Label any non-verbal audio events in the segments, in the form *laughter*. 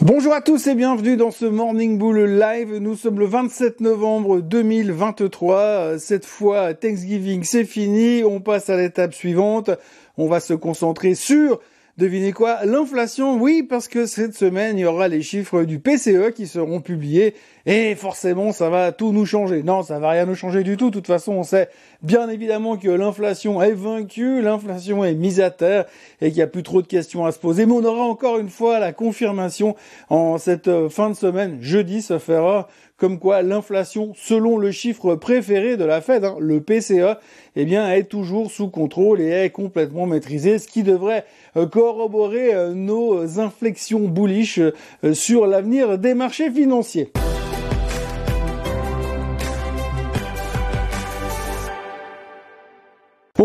Bonjour à tous et bienvenue dans ce Morning Bull Live. Nous sommes le 27 novembre 2023. Cette fois, Thanksgiving, c'est fini. On passe à l'étape suivante. On va se concentrer sur Devinez quoi? L'inflation, oui, parce que cette semaine, il y aura les chiffres du PCE qui seront publiés et forcément, ça va tout nous changer. Non, ça va rien nous changer du tout. De toute façon, on sait bien évidemment que l'inflation est vaincue, l'inflation est mise à terre et qu'il n'y a plus trop de questions à se poser. Mais on aura encore une fois la confirmation en cette euh, fin de semaine, jeudi, se fera comme quoi l'inflation, selon le chiffre préféré de la Fed, hein, le PCE, eh bien, est toujours sous contrôle et est complètement maîtrisé, ce qui devrait euh, corroborer euh, nos inflexions bullish euh, sur l'avenir des marchés financiers.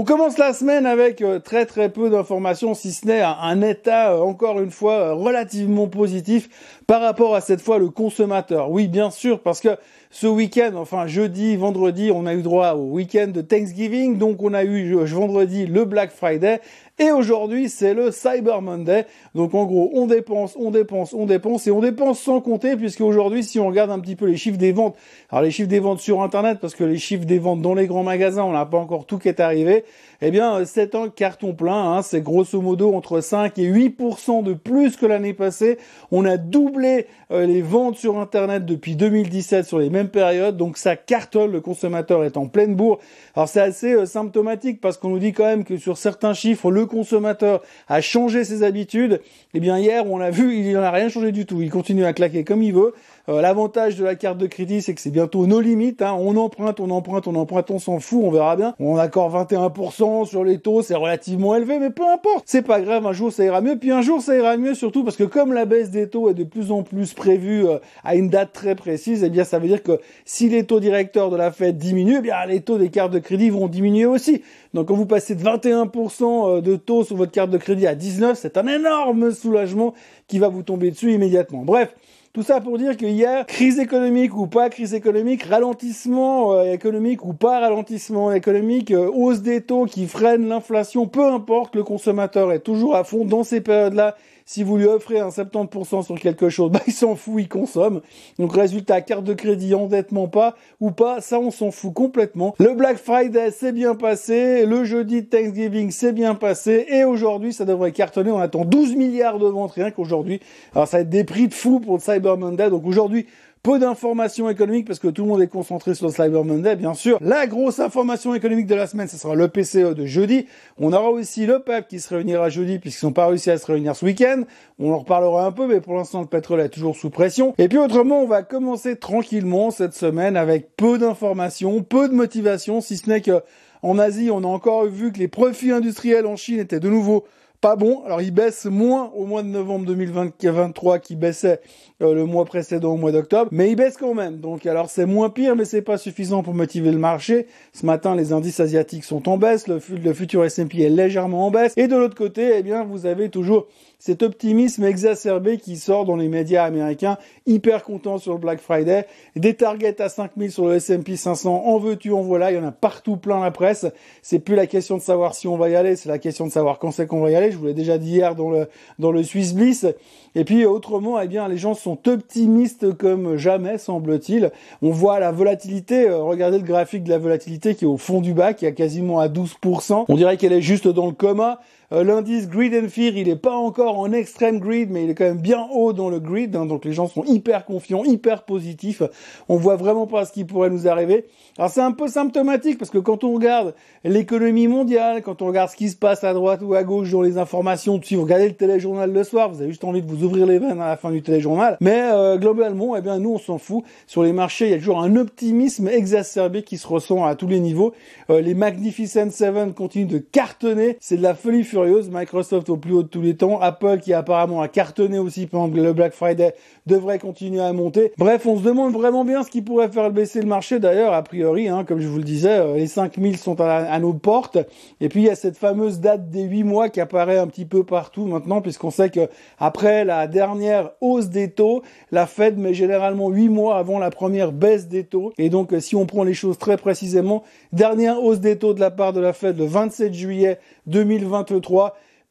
On commence la semaine avec très très peu d'informations, si ce n'est un état encore une fois relativement positif par rapport à cette fois le consommateur. Oui, bien sûr, parce que ce week-end, enfin jeudi, vendredi, on a eu droit au week-end de Thanksgiving, donc on a eu vendredi le Black Friday et aujourd'hui, c'est le Cyber Monday. Donc en gros, on dépense, on dépense, on dépense et on dépense sans compter puisque aujourd'hui, si on regarde un petit peu les chiffres des ventes, alors les chiffres des ventes sur Internet, parce que les chiffres des ventes dans les grands magasins, on n'a pas encore tout qui est arrivé, eh bien, c'est un carton plein. Hein, c'est grosso modo entre 5 et 8% de plus que l'année passée. On a doublé euh, les ventes sur Internet depuis 2017 sur les mêmes périodes. Donc ça cartonne, le consommateur est en pleine bourre. Alors c'est assez euh, symptomatique parce qu'on nous dit quand même que sur certains chiffres, le consommateur a changé ses habitudes, eh bien hier on a vu, il n'en a rien changé du tout. Il continue à claquer comme il veut. Euh, l'avantage de la carte de crédit, c'est que c'est bientôt nos limites. Hein. On emprunte, on emprunte, on emprunte, on s'en fout, on verra bien. On a encore 21% sur les taux, c'est relativement élevé, mais peu importe. C'est pas grave, un jour ça ira mieux. Puis un jour ça ira mieux, surtout parce que comme la baisse des taux est de plus en plus prévue euh, à une date très précise, eh bien ça veut dire que si les taux directeurs de la Fed diminuent, eh bien les taux des cartes de crédit vont diminuer aussi. Donc quand vous passez de 21% euh, de taux sur votre carte de crédit à 19, c'est un énorme soulagement qui va vous tomber dessus immédiatement. Bref, tout ça pour dire qu'il y a crise économique ou pas crise économique, ralentissement euh, économique ou pas ralentissement économique, euh, hausse des taux qui freine l'inflation, peu importe, le consommateur est toujours à fond dans ces périodes-là. Si vous lui offrez un 70% sur quelque chose, *laughs* bah, il s'en fout, il consomme. Donc résultat, carte de crédit, endettement pas ou pas, ça on s'en fout complètement. Le Black Friday s'est bien passé, le jeudi de Thanksgiving s'est bien passé et aujourd'hui ça devrait cartonner. On attend 12 milliards de ventes rien qu'aujourd'hui. Alors ça va être des prix de fou pour le Cyber Monday. Donc aujourd'hui, peu d'informations économiques parce que tout le monde est concentré sur le Cyber Monday, bien sûr. La grosse information économique de la semaine, ce sera le PCE de jeudi. On aura aussi le PEP qui se réunira jeudi puisqu'ils n'ont pas réussi à se réunir ce week-end. On en reparlera un peu, mais pour l'instant, le pétrole est toujours sous pression. Et puis autrement, on va commencer tranquillement cette semaine avec peu d'informations, peu de motivation, si ce n'est que en Asie, on a encore vu que les profits industriels en Chine étaient de nouveau pas bon. Alors il baisse moins au mois de novembre 2023 qui baissait euh, le mois précédent au mois d'octobre, mais il baisse quand même. Donc alors c'est moins pire, mais c'est pas suffisant pour motiver le marché. Ce matin, les indices asiatiques sont en baisse, le, le futur S&P est légèrement en baisse, et de l'autre côté, eh bien vous avez toujours cet optimisme exacerbé qui sort dans les médias américains, hyper content sur le Black Friday, des targets à 5000 sur le S&P 500, en veux-tu, en voilà, il y en a partout plein la presse. C'est plus la question de savoir si on va y aller, c'est la question de savoir quand c'est qu'on va y aller. Je vous l'ai déjà dit hier dans le dans le Swiss Bliss. Et puis autrement, eh bien, les gens sont optimistes comme jamais, semble-t-il. On voit la volatilité. Euh, regardez le graphique de la volatilité qui est au fond du bas, qui est quasiment à 12%. On dirait qu'elle est juste dans le coma. Euh, l'indice Greed and Fear, il est pas encore en extrême greed, mais il est quand même bien haut dans le greed. Hein, donc les gens sont hyper confiants, hyper positifs. On voit vraiment pas ce qui pourrait nous arriver. Alors c'est un peu symptomatique parce que quand on regarde l'économie mondiale, quand on regarde ce qui se passe à droite ou à gauche dans les informations, si vous regardez le téléjournal le soir, vous avez juste envie de vous ouvrir les veines à la fin du téléjournal. Mais euh, globalement, eh bien nous on s'en fout. Sur les marchés, il y a toujours un optimisme exacerbé qui se ressent à tous les niveaux. Euh, les Magnificent Seven continuent de cartonner. C'est de la folie furieuse Microsoft au plus haut de tous les temps. Apple qui apparemment a cartonné aussi pendant le Black Friday devrait continuer à monter. Bref, on se demande vraiment bien ce qui pourrait faire baisser le marché. D'ailleurs, a priori, hein, comme je vous le disais, euh, les 5000 sont à, nos portes. Et puis, il y a cette fameuse date des 8 mois qui apparaît un petit peu partout maintenant, puisqu'on sait que après la dernière hausse des taux, la Fed met généralement 8 mois avant la première baisse des taux. Et donc, si on prend les choses très précisément, dernière hausse des taux de la part de la Fed le 27 juillet 2023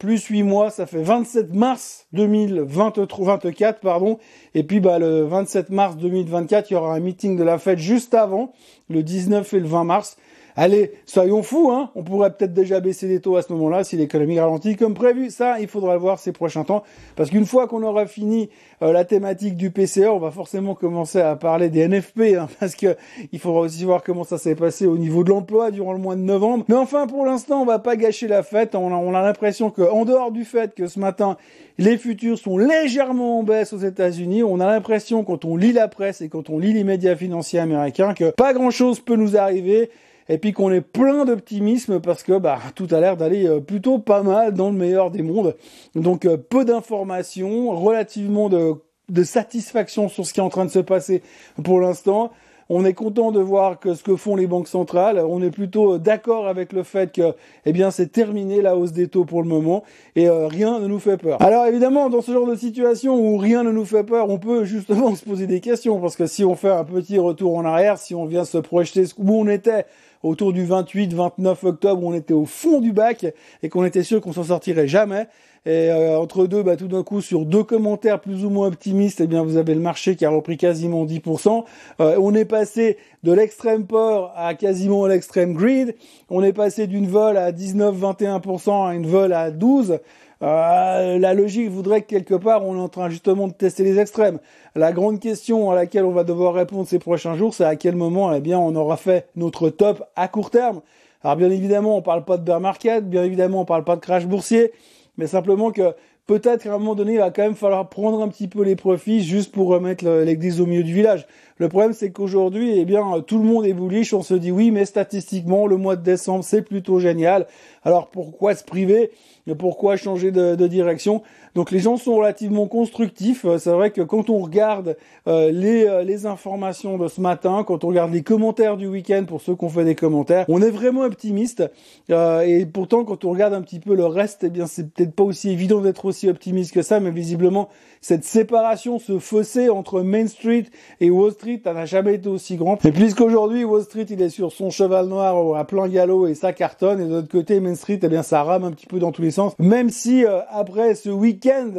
plus 8 mois, ça fait 27 mars 2024, pardon. Et puis bah, le 27 mars 2024, il y aura un meeting de la fête juste avant, le 19 et le 20 mars. Allez, soyons fous, hein. On pourrait peut-être déjà baisser les taux à ce moment-là si l'économie ralentit comme prévu. Ça, il faudra le voir ces prochains temps. Parce qu'une fois qu'on aura fini euh, la thématique du PCE, on va forcément commencer à parler des NFP, hein, *laughs* parce que il faudra aussi voir comment ça s'est passé au niveau de l'emploi durant le mois de novembre. Mais enfin, pour l'instant, on va pas gâcher la fête. On a, on a l'impression que, en dehors du fait que ce matin, les futurs sont légèrement en baisse aux États-Unis, on a l'impression quand on lit la presse et quand on lit les médias financiers américains que pas grand-chose peut nous arriver et puis qu'on est plein d'optimisme parce que bah, tout a l'air d'aller euh, plutôt pas mal dans le meilleur des mondes. Donc euh, peu d'informations, relativement de, de satisfaction sur ce qui est en train de se passer pour l'instant. On est content de voir que ce que font les banques centrales. On est plutôt euh, d'accord avec le fait que, eh bien, c'est terminé la hausse des taux pour le moment et rien ne nous fait peur. Alors évidemment, dans ce genre de situation où rien ne nous fait peur, on peut justement *laughs* se poser des questions parce que si on fait un petit retour en arrière, si on vient se projeter où on était autour du 28-29 octobre on était au fond du bac et qu'on était sûr qu'on s'en sortirait jamais. Et euh, entre deux, bah, tout d'un coup, sur deux commentaires plus ou moins optimistes, eh bien, vous avez le marché qui a repris quasiment 10%. Euh, on est passé de l'extrême port à quasiment l'extrême grid. On est passé d'une vol à 19-21% à une vol à 12. Euh, la logique voudrait que quelque part on est en train justement de tester les extrêmes. La grande question à laquelle on va devoir répondre ces prochains jours, c'est à quel moment eh bien on aura fait notre top à court terme. Alors bien évidemment, on parle pas de bear market, bien évidemment, on parle pas de crash boursier, mais simplement que peut-être qu'à un moment donné, il va quand même falloir prendre un petit peu les profits juste pour remettre l'église au milieu du village. Le problème, c'est qu'aujourd'hui, eh bien, tout le monde est bullish. On se dit oui, mais statistiquement, le mois de décembre, c'est plutôt génial. Alors pourquoi se priver Pourquoi changer de, direction? Donc les gens sont relativement constructifs. Euh, c'est vrai que quand on regarde euh, les, euh, les informations de ce matin, quand on regarde les commentaires du week-end pour ceux qui ont fait des commentaires, on est vraiment optimiste. et pourtant, quand on regarde un petit peu le reste, eh bien, c'est peut-être pas aussi évident d'être aussi optimiste que ça. Mais visiblement, cette séparation, ce fossé entre Main Street et Wall Street, n'a jamais été aussi grand. Et puisqu'aujourd'hui Wall Street, il est sur son cheval noir à plein galop et ça cartonne, et de côté Street, eh bien ça rame un petit peu dans tous les sens. Même si euh, après ce week-end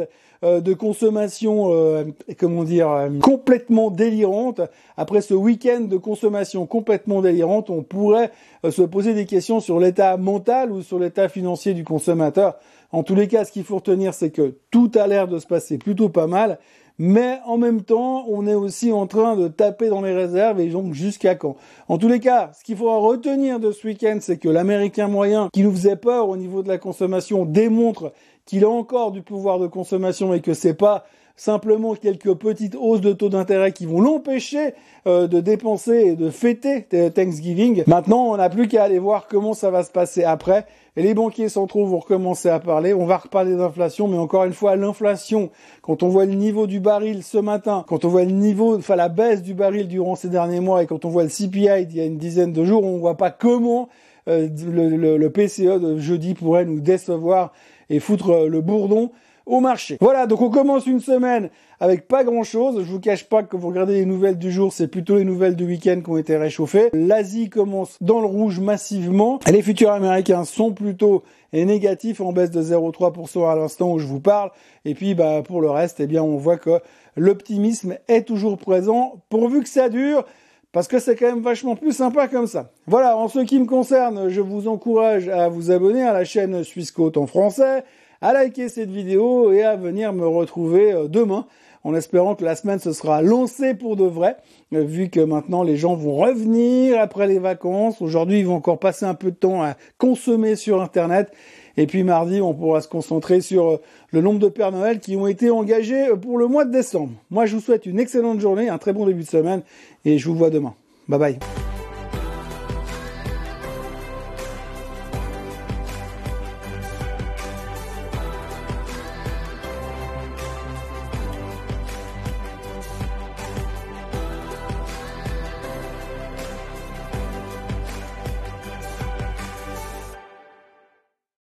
euh, de consommation, euh, comment dire, complètement délirante, après ce week-end de consommation complètement délirante, on pourrait se poser des questions sur l'état mental ou sur l'état financier du consommateur. En tous les cas, ce qu'il faut retenir, c'est que tout a l'air de se passer plutôt pas mal mais en même temps, on est aussi en train de taper dans les réserves et donc jusqu'à quand? En tous les cas, ce qu'il faudra retenir de ce week-end, c'est que l'Américain moyen, qui nous faisait peur au niveau de la consommation, démontre qu'il a encore du pouvoir de consommation et que c'est pas simplement quelques petites hausses de taux d'intérêt qui vont l'empêcher euh, de dépenser et de fêter Thanksgiving. Maintenant, on n'a plus qu'à aller voir comment ça va se passer après. Et les banquiers centraux vont recommencer à parler. On va reparler d'inflation, mais encore une fois, l'inflation, quand on voit le niveau du baril ce matin, quand on voit le niveau, enfin la baisse du baril durant ces derniers mois, et quand on voit le CPI il y a une dizaine de jours, on voit pas comment euh, le, le PCE de jeudi pourrait nous décevoir et foutre le bourdon au marché. Voilà, donc on commence une semaine avec pas grand chose. Je vous cache pas que vous regardez les nouvelles du jour, c'est plutôt les nouvelles du week-end qui ont été réchauffées. L'Asie commence dans le rouge massivement. Les futurs américains sont plutôt négatifs en baisse de 0,3% à l'instant où je vous parle. Et puis, bah, pour le reste, eh bien, on voit que l'optimisme est toujours présent pourvu que ça dure parce que c'est quand même vachement plus sympa comme ça. Voilà, en ce qui me concerne, je vous encourage à vous abonner à la chaîne Suisse Côte en français, à liker cette vidéo et à venir me retrouver euh, demain en espérant que la semaine se sera lancée pour de vrai, euh, vu que maintenant les gens vont revenir après les vacances. Aujourd'hui, ils vont encore passer un peu de temps à consommer sur Internet. Et puis mardi, on pourra se concentrer sur euh, le nombre de Pères Noël qui ont été engagés pour le mois de décembre. Moi, je vous souhaite une excellente journée, un très bon début de semaine, et je vous vois demain. Bye bye.